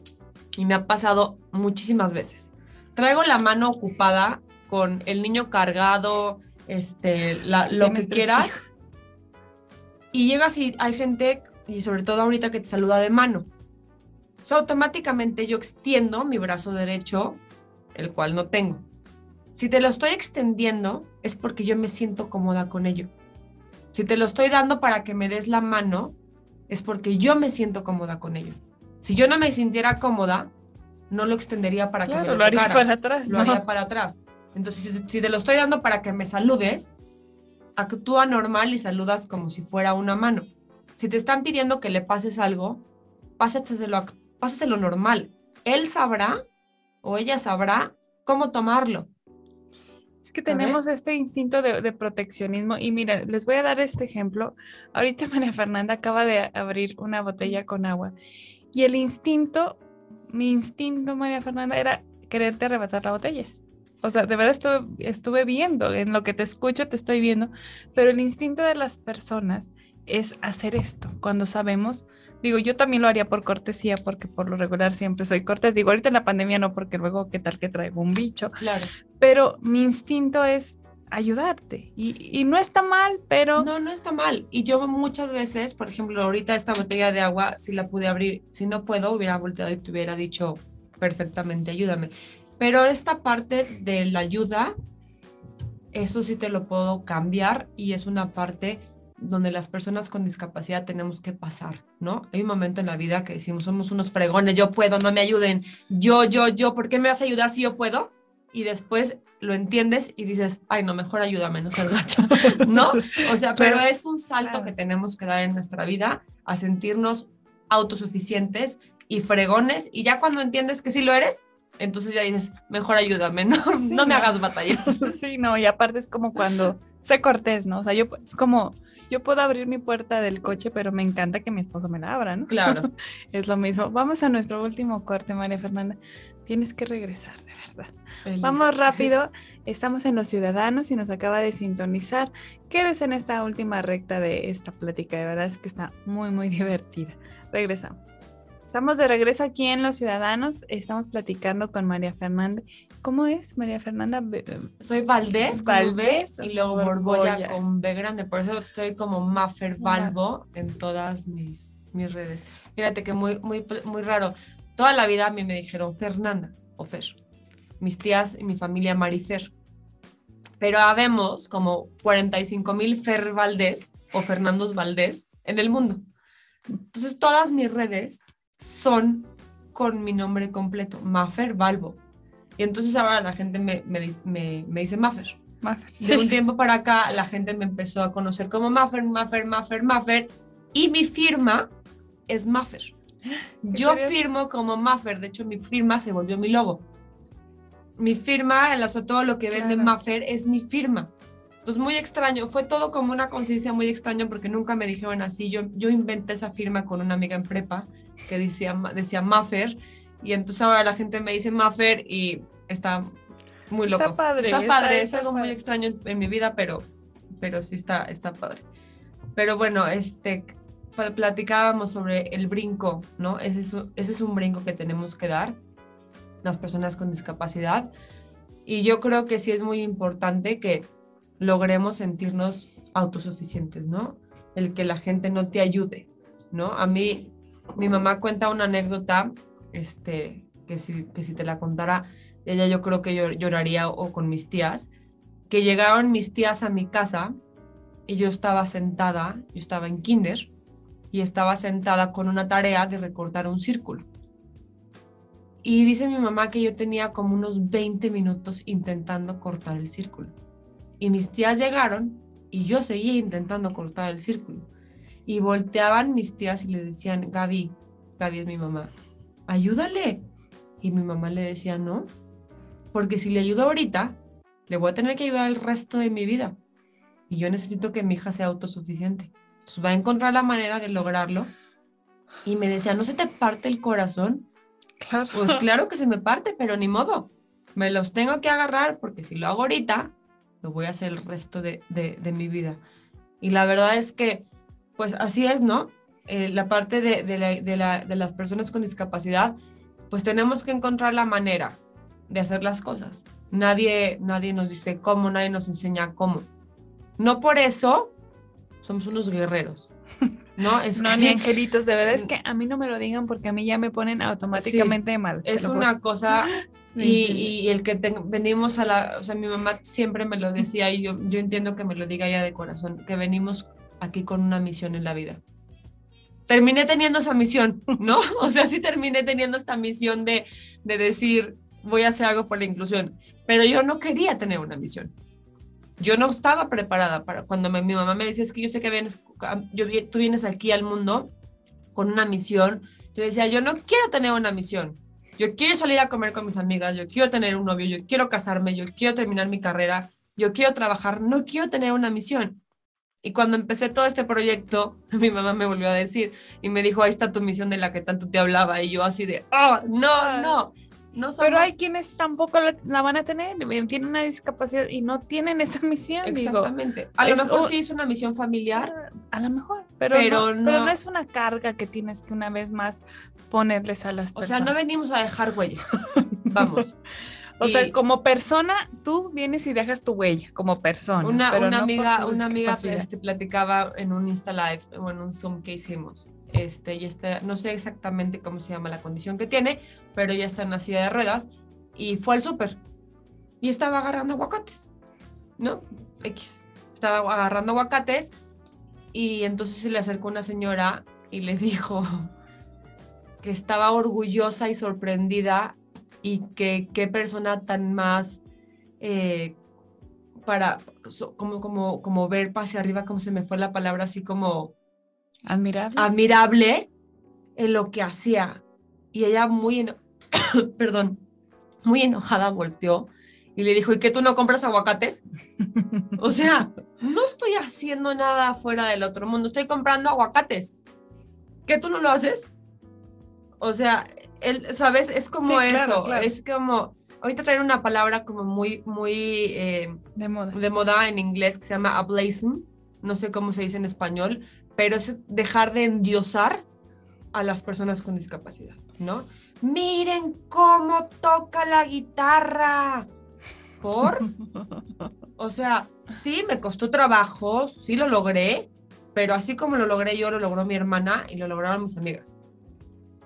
y me ha pasado muchísimas veces. Traigo la mano ocupada con el niño cargado, este, lo que quieras. Y llegas y hay gente, y sobre todo ahorita que te saluda de mano. O sea, automáticamente yo extiendo mi brazo derecho, el cual no tengo. Si te lo estoy extendiendo, es porque yo me siento cómoda con ello. Si te lo estoy dando para que me des la mano, es porque yo me siento cómoda con ello. Si yo no me sintiera cómoda, no lo extendería para que me lo, lo haría para atrás. Lo haría para atrás. Entonces, si, te lo estoy dando para que me saludes, actúa normal y saludas como si fuera una mano. Si te están pidiendo que le pases algo, pásaselo, pásaselo normal. Él sabrá o ella sabrá cómo tomarlo. Es que tenemos este instinto de, proteccionismo y mira, les voy a dar este ejemplo. Ahorita *laughs* María Fernanda acaba de abrir una botella con agua y el instinto, mi instinto, María Fernanda, era quererte arrebatar la botella. O sea, de verdad estuve, estuve viendo, en lo que te escucho te estoy viendo, pero el instinto de las personas es hacer esto cuando sabemos Digo, yo también lo haría por cortesía, porque por lo regular siempre soy cortés. Digo, ahorita en la pandemia no, porque luego qué tal que traigo un bicho. Claro. Pero mi instinto es ayudarte. Y, no está mal, pero... No, no está mal. Y yo muchas veces, por ejemplo, ahorita esta botella de agua, si la pude abrir, si no puedo, hubiera volteado y te hubiera dicho perfectamente, ayúdame. Pero esta parte de la ayuda, eso sí te lo puedo cambiar y es una parte donde las personas con discapacidad tenemos que pasar, ¿no? Hay un momento en la vida que decimos, somos unos fregones, yo puedo, no me ayuden, yo, yo, yo, ¿por qué me vas a ayudar si yo puedo? Y después lo entiendes y dices, ay, no, mejor ayúdame, no seas *laughs* ¿no? O sea, pero es un salto que tenemos que dar en nuestra vida a sentirnos autosuficientes y fregones y ya cuando entiendes que sí lo eres, entonces ya dices, mejor ayúdame, *laughs* no, no me hagas batalla. *laughs* Sí, no, y aparte es como cuando sé cortés, ¿no? O sea, yo es como, yo puedo abrir mi puerta del coche, pero me encanta que mi esposo me la abra, ¿no? Claro. *laughs* es lo mismo. Vamos a nuestro último corte, María Fernanda. Tienes que regresar, de verdad. Vamos rápido. Estamos en Los Ciudadanos y nos acaba de sintonizar. Quédese en esta última recta de esta plática. De verdad es que está muy, muy divertida. Regresamos. Estamos de regreso aquí en Los Ciudadanos. Estamos platicando con María Fernanda. ¿Cómo es, María Fernanda? Soy Valdés, Valdés y luego Borbolla, con B grande. Por eso estoy como Maffer Balbo en todas mis, mis redes. Fíjate que muy, muy, muy raro. Toda la vida a mí me dijeron Fernanda o Fer. Mis tías y mi familia Marifer. Pero habemos como 45 mil Fer Valdés o Fernandos Valdés en el mundo. Entonces todas mis redes son con mi nombre completo, Maffer Balbo. Y entonces ahora la gente me, me, me, dice Maffer. De un tiempo para acá la gente me empezó a conocer como Maffer, Maffer, Maffer, Maffer. Y mi firma es Maffer. *gasps* Yo firmo como Maffer, de hecho mi firma se volvió mi logo. Mi firma, el, todo lo que vende Maffer es mi firma. Entonces, muy extraño, fue todo como una conciencia muy extraña porque nunca me dijeron así. Yo, yo inventé esa firma con una amiga en prepa que decía, decía Maffer y entonces ahora la gente me dice Maffer y está muy loco. Está padre. Está padre, es algo muy extraño en, mi vida, pero, pero sí está, está padre. Pero bueno, este, platicábamos sobre el brinco, ¿no? Ese es, ese es un brinco que tenemos que dar las personas con discapacidad. Y yo creo que sí es muy importante que logremos sentirnos autosuficientes, ¿no? El que la gente no te ayude, ¿no? A mí, mi mamá cuenta una anécdota, este, que si, que si te la contara, ella yo creo que yo lloraría o con mis tías, que llegaron mis tías a mi casa y yo estaba sentada, yo estaba en kinder, y estaba sentada con una tarea de recortar un círculo. Y dice mi mamá que yo tenía como unos 20 minutos intentando cortar el círculo. Y mis tías llegaron y yo seguía intentando cortar el círculo. Y volteaban mis tías y le decían, Gaby, Gaby es mi mamá, ayúdale. Y mi mamá le decía, no, porque si le ayudo ahorita, le voy a tener que ayudar el resto de mi vida. Y yo necesito que mi hija sea autosuficiente. Entonces va a encontrar la manera de lograrlo. Y me decía, ¿no se te parte el corazón? Claro. Pues claro que se me parte, pero ni modo. Me los tengo que agarrar porque si lo hago ahorita, lo voy a hacer el resto de, de, mi vida. Y la verdad es que, pues así es, ¿no? Eh, la parte de, de, la, de las personas con discapacidad, pues tenemos que encontrar la manera de hacer las cosas. Nadie, nadie nos dice cómo, nadie nos enseña cómo. No por eso somos unos guerreros. No, *laughs* es no ni angelitos, de verdad es que a mí no me lo digan porque a mí ya me ponen automáticamente mal. Es una cosa *laughs* y, el que venimos a la, o sea, mi mamá siempre me lo decía y yo, yo entiendo que me lo diga ya de corazón, que venimos aquí con una misión en la vida. Terminé teniendo esa misión, ¿no? *laughs* O sea, sí terminé teniendo esta misión de, de decir, voy a hacer algo por la inclusión, pero yo no quería tener una misión. Yo no estaba preparada para cuando mi mamá me decía, es que yo sé que vienes, yo, tú vienes aquí al mundo con una misión. Yo decía, yo no quiero tener una misión yo quiero salir a comer con mis amigas, yo quiero tener un novio, yo quiero casarme, yo quiero terminar mi carrera, yo quiero trabajar, no quiero tener una misión. Y cuando empecé todo este proyecto, *laughs* mi mamá me volvió a decir y me dijo, ahí está tu misión de la que tanto te hablaba. Y yo así de, oh, no, no. No Pero hay quienes tampoco la, van a tener, tienen una discapacidad y no tienen esa misión. Exactamente. a lo mejor sí es una misión familiar. A lo mejor, pero, pero, no, pero no es una carga que tienes que una vez más ponerles a las personas. O sea, no venimos a dejar huella. Vamos. *laughs* O sea, como persona, tú vienes y dejas tu huella como persona. Una, una amiga, una amiga este, platicaba en un Insta Live o en un Zoom que hicimos. Este, y este, no sé exactamente cómo se llama la condición que tiene, pero ya está en la silla de ruedas y fue al súper y estaba agarrando aguacates, ¿no? X. Estaba agarrando aguacates y entonces se le acercó una señora y le *laughs* dijo, que estaba orgullosa y sorprendida y que qué persona tan más eh, para, como, como, como ver hacia arriba, como se me fue la palabra, así como... Admirable. Admirable en lo que hacía. Y ella muy, *coughs* perdón, muy enojada volteó y le dijo, ¿y qué tú no compras aguacates? *laughs* o sea, no estoy haciendo nada fuera del otro mundo, estoy comprando aguacates. ¿Qué tú no lo haces? O sea, él, ¿sabes? Es como eso, es como, ahorita traen una palabra como muy, muy eh, de, moda. de moda en inglés que se llama ableism, no sé cómo se dice en español, pero es dejar de endiosar a las personas con discapacidad, ¿no? Miren cómo toca la guitarra. ¿Por? O sea, sí, me costó trabajo, sí lo logré, pero así como lo logré yo, lo logró mi hermana y lo lograron mis amigas.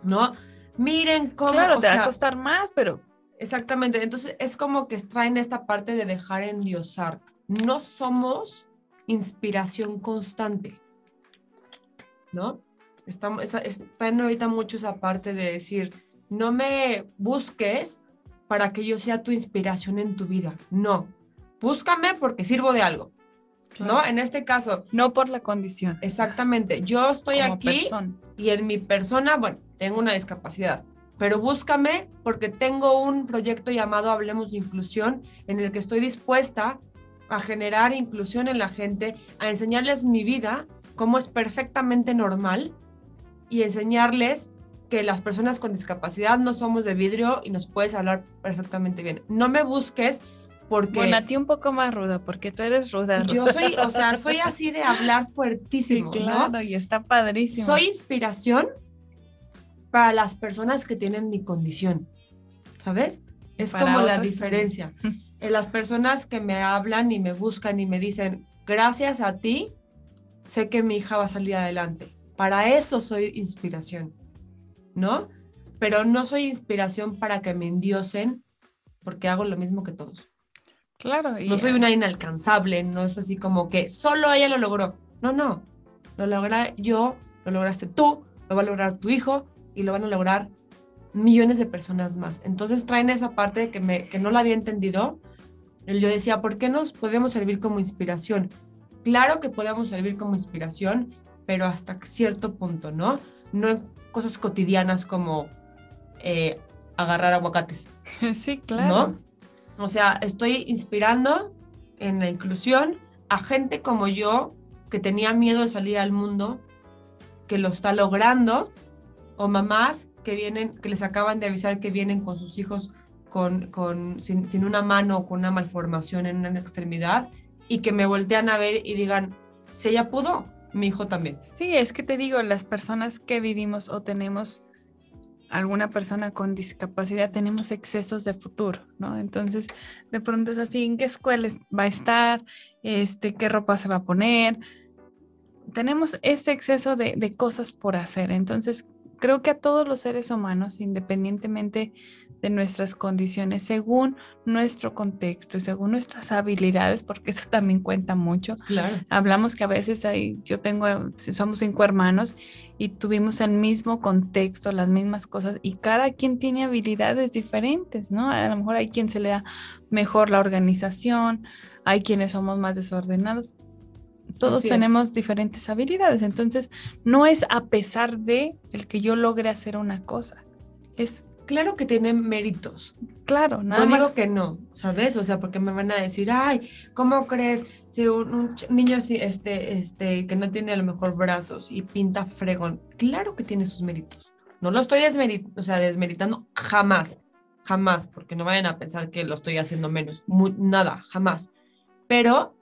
¿No? Miren cómo... Claro, te va a costar más, pero... Exactamente, entonces es como que traen esta parte de dejar endiosar. No somos inspiración constante, ¿no? Estamos, traen ahorita mucho esa parte de decir, no me busques para que yo sea tu inspiración en tu vida, no, búscame porque sirvo de algo. ¿No? En este caso. No por la condición. Exactamente. Yo estoy aquí y en mi persona, bueno, tengo una discapacidad, pero búscame porque tengo un proyecto llamado Hablemos de Inclusión en el que estoy dispuesta a generar inclusión en la gente, a enseñarles mi vida, cómo es perfectamente normal y enseñarles que las personas con discapacidad no somos de vidrio y nos puedes hablar perfectamente bien. No me busques porque... Bueno, a ti un poco más ruda, porque tú eres ruda. Yo soy, o sea, soy *laughs* así de hablar fuertísimo, sí, claro, y está padrísimo. Soy inspiración para las personas que tienen mi condición, ¿sabes? Es como la diferencia. *laughs* En las personas que me hablan y me buscan y me dicen, gracias a ti, sé que mi hija va a salir adelante. Para eso soy inspiración, ¿no? Pero no soy inspiración para que me endiosen porque hago lo mismo que todos. Claro. Y no soy una inalcanzable, no es así como que solo ella lo logró. No, no. Lo logré yo, lo lograste tú, lo va a lograr tu hijo y lo van a lograr millones de personas más. Entonces traen esa parte que, me, que no la había entendido. Yo decía, ¿por qué nos podemos servir como inspiración? Claro que podemos servir como inspiración, pero hasta cierto punto, ¿no? No en cosas cotidianas como eh, agarrar aguacates. *laughs* Sí, claro. ¿no? O sea, estoy inspirando en la inclusión a gente como yo que tenía miedo de salir al mundo, que lo está logrando, o mamás que vienen, que les acaban de avisar que vienen con sus hijos con, con, sin, una mano o con una malformación en una extremidad y que me voltean a ver y digan, si ella pudo, mi hijo también. Sí, es que te digo, las personas que vivimos o tenemos alguna persona con discapacidad tenemos excesos de futuro, ¿no? Entonces, de pronto es así, ¿en qué escuela va a estar? Este, ¿Qué ropa se va a poner? Tenemos este exceso de, de cosas por hacer. Entonces, creo que a todos los seres humanos, independientemente de nuestras condiciones, según nuestro contexto y según nuestras habilidades, porque eso también cuenta mucho. Claro. Hablamos que a veces hay, yo tengo, somos cinco hermanos y tuvimos el mismo contexto, las mismas cosas, y cada quien tiene habilidades diferentes, ¿no? A lo mejor hay quien se le da mejor la organización, hay quienes somos más desordenados, todos tenemos diferentes habilidades, entonces no es a pesar de el que yo logre hacer una cosa, es claro que tienen méritos. Claro, nada no digo que no, ¿sabes? O sea, porque me van a decir, ay, ¿cómo crees? Si un, niño este, este, que no tiene a lo mejor brazos y pinta fregón, claro que tiene sus méritos. No lo estoy o sea, desmeritando jamás, jamás, porque no vayan a pensar que lo estoy haciendo menos, nada, jamás. Pero,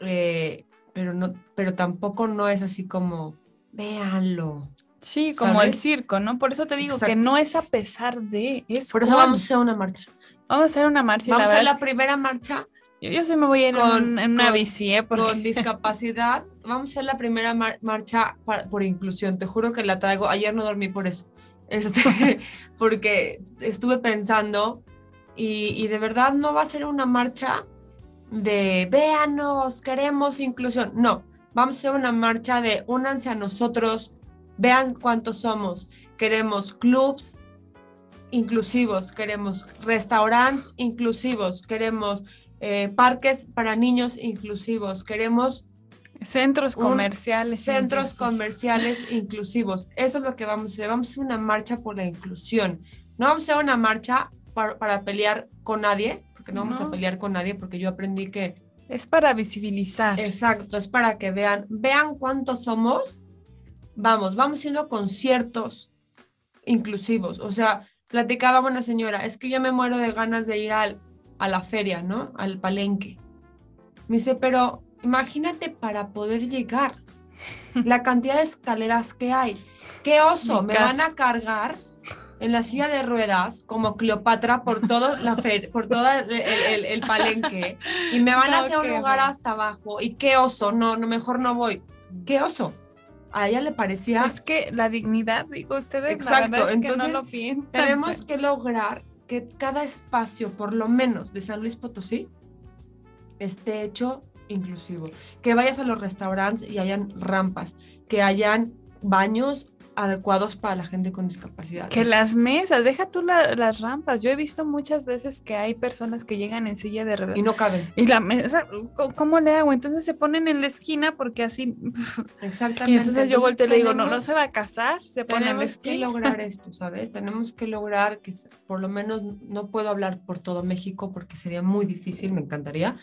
eh, pero, no, pero tampoco no es así como, véanlo, Sí, como el circo, ¿no? Por eso te digo que no es a pesar de, es Por eso vamos a hacer una marcha. Vamos a hacer una marcha. Vamos a hacer la primera marcha. Yo, yo sí me voy a ir en, una bici, ¿eh? Con discapacidad. *laughs* vamos a hacer la primera marcha por inclusión. Te juro que la traigo. Ayer no dormí por eso. Este, *laughs* porque estuve pensando y, y de verdad no va a ser una marcha de véanos, queremos inclusión. No, vamos a hacer una marcha de únanse a nosotros, Vean cuántos somos. Queremos clubs inclusivos, queremos restaurantes inclusivos, queremos eh, parques para niños inclusivos, queremos centros comerciales. Centros comerciales *laughs* inclusivos. Eso es lo que vamos a hacer. Vamos a hacer una marcha por la inclusión. No vamos a hacer una marcha para, pelear con nadie, porque no vamos a pelear con nadie, porque yo aprendí que... Es para visibilizar. Exacto, es para que vean, vean cuántos somos. Vamos, vamos haciendo conciertos inclusivos. O sea, platicaba una señora, es que yo me muero de ganas de ir al, a la feria, ¿no? Al palenque. Me dice, pero imagínate para poder llegar, la cantidad de escaleras que hay. ¡Qué oso! me van a cargar en la silla de ruedas como Cleopatra por todo, la por todo el, palenque y me van a hacer un lugar hasta abajo y qué oso, no, no, mejor no voy. ¿Qué oso? A ella le parecía... Es que la dignidad, digo ustedes, Exacto, entonces no lo tenemos que lograr que cada espacio, por lo menos de San Luis Potosí, esté hecho inclusivo. Que vayas a los restaurantes y hayan rampas, que hayan baños adecuados para la gente con discapacidad. Que las mesas, deja tú las rampas. Yo he visto muchas veces que hay personas que llegan en silla de ruedas. Y no caben. Y la mesa, ¿cómo le hago? Entonces se ponen en la esquina porque así. *laughs* Exactamente. Y entonces, yo volteo y le digo, no, no se va a casar, se pone en la esquina. que lograr *laughs* esto, ¿sabes? tenemos que lograr que por lo menos no puedo hablar por todo México porque sería muy difícil, me encantaría,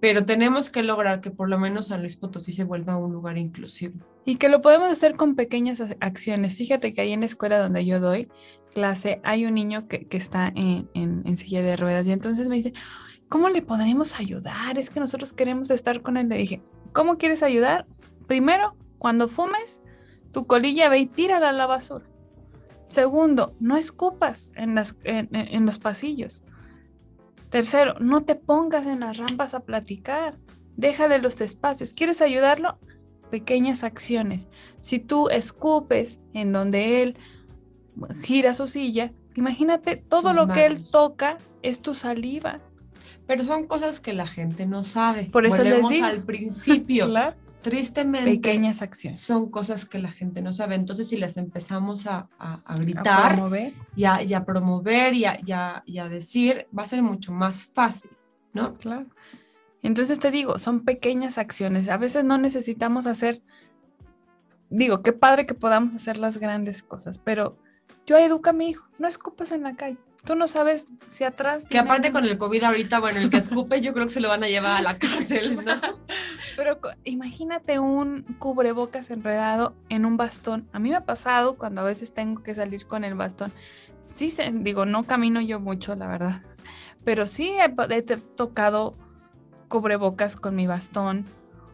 pero tenemos que lograr que por lo menos San Luis Potosí se vuelva un lugar inclusivo. Y que lo podemos hacer con pequeñas acciones. Fíjate que ahí en la escuela donde yo doy clase hay un niño que, está en, en, silla de ruedas y entonces me dice, ¿cómo le podremos ayudar? Es que nosotros queremos estar con él. Le dije, ¿cómo quieres ayudar? Primero, cuando fumes, tu colilla ve y tírala a la basura. Segundo, no escupas en, las, en los pasillos. Tercero, no te pongas en las rampas a platicar. Déjale los espacios. ¿Quieres ayudarlo? Pequeñas acciones. Si tú escupes en donde él gira su silla, imagínate todo lo que él toca es tu saliva. Pero son cosas que la gente no sabe. Por eso Volvemos les digo. al principio. *laughs* claro tristemente pequeñas acciones son cosas que la gente no sabe. Entonces, si las empezamos a, gritar promover. Y, a, promover y a, decir, va a ser mucho más fácil, ¿no? Claro. Entonces te digo, son pequeñas acciones. A veces no necesitamos hacer, digo, qué padre que podamos hacer las grandes cosas, pero yo educo a mi hijo, no escupas en la calle. Tú no sabes si atrás. Que aparte con el COVID ahorita, bueno, el que escupe, yo creo que se lo van a llevar a la cárcel, ¿no? *laughs* Pero imagínate un cubrebocas enredado en un bastón. A mí me ha pasado cuando a veces tengo que salir con el bastón. Sí, se, digo, no camino yo mucho, la verdad. Pero sí he, tocado cubrebocas con mi bastón.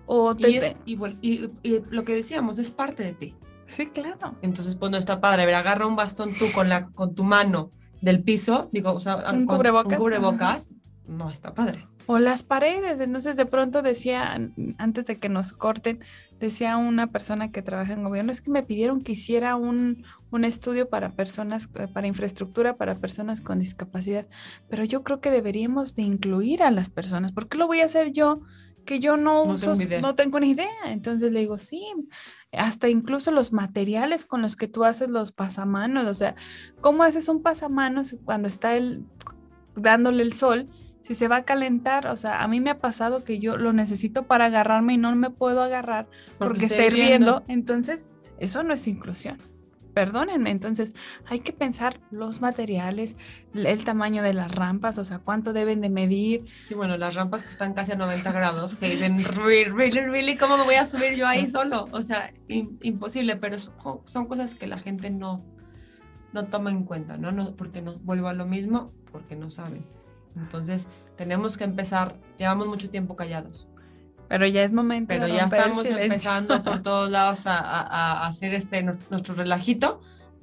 O y, y, lo que decíamos, es parte de ti. Sí, claro. Entonces, pues no está padre. A ver, agarra un bastón tú con, la, con tu mano del piso, digo, o sea, un con, cubrebocas, un cubrebocas no está padre. O las paredes, entonces de pronto decía, antes de que nos corten, decía una persona que trabaja en gobierno, es que me pidieron que hiciera un, un estudio para personas, para infraestructura para personas con discapacidad, pero yo creo que deberíamos de incluir a las personas, ¿por qué lo voy a hacer yo? Que yo no, uso, no tengo ni idea. Entonces le digo, sí, hasta incluso los materiales con los que tú haces los pasamanos, o sea, ¿cómo haces un pasamanos cuando está él dándole el sol? Si se va a calentar, o sea, a mí me ha pasado que yo lo necesito para agarrarme y no me puedo agarrar porque, está hirviendo, entonces eso no es inclusión perdónenme, entonces hay que pensar los materiales, el tamaño de las rampas, o sea, cuánto deben de medir. Sí, bueno, las rampas que están casi a 90 grados, que dicen, really, really, really, ¿cómo me voy a subir yo ahí solo? O sea, imposible, pero son, cosas que la gente no, no toma en cuenta, ¿no? no porque nos vuelvo a lo mismo, porque no saben. Entonces, tenemos que empezar, llevamos mucho tiempo callados. Pero ya es momento. Pero ya estamos empezando por *laughs* todos lados a, hacer este nuestro relajito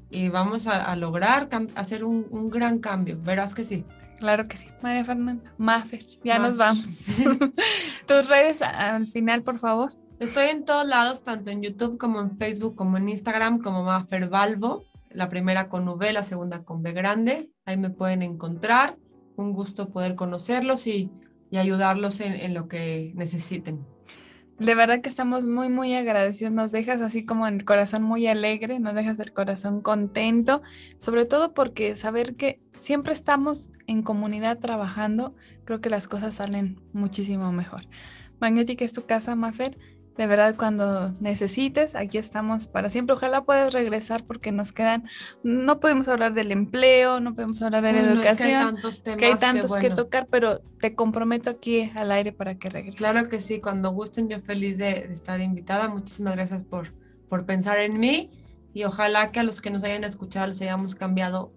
y vamos a, lograr hacer un, gran cambio. Verás que sí. Claro que sí. María Fernanda. Mafer, ya nos vamos. *laughs* Tus redes al final, por favor. Estoy en todos lados, tanto en YouTube como en Facebook, como en Instagram, como Mafer Valvo. La primera con V, la segunda con B grande. Ahí me pueden encontrar. Un gusto poder conocerlos y y ayudarlos en, lo que necesiten. De verdad que estamos muy, muy agradecidos. Nos dejas así como en el corazón muy alegre, nos dejas el corazón contento, sobre todo porque saber que siempre estamos en comunidad trabajando, creo que las cosas salen muchísimo mejor. Magnética es tu casa, Mafer. De verdad, cuando necesites, aquí estamos para siempre. Ojalá puedas regresar porque nos quedan, no podemos hablar del empleo, no podemos hablar de la educación. Es que hay tantos temas. que hay tantos que, tocar, pero te comprometo aquí al aire para que regreses. Claro que sí, cuando gusten, yo feliz de, de estar invitada. Muchísimas gracias por, por pensar en mí y ojalá que a los que nos hayan escuchado les hayamos cambiado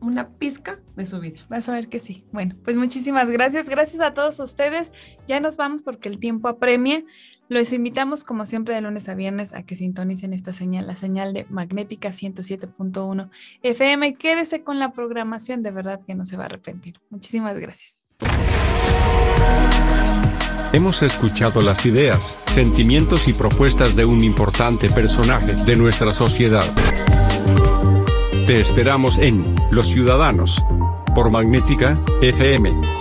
una pizca de su vida. Vas a ver que sí. Bueno, pues muchísimas gracias. Gracias a todos ustedes. Ya nos vamos porque el tiempo apremia. Los invitamos, como siempre, de lunes a viernes a que sintonicen esta señal, la señal de Magnética 107.1 FM. Quédese con la programación, de verdad que no se va a arrepentir. Muchísimas gracias. Hemos escuchado las ideas, sentimientos y propuestas de un importante personaje de nuestra sociedad. Te esperamos en Los Ciudadanos por Magnética FM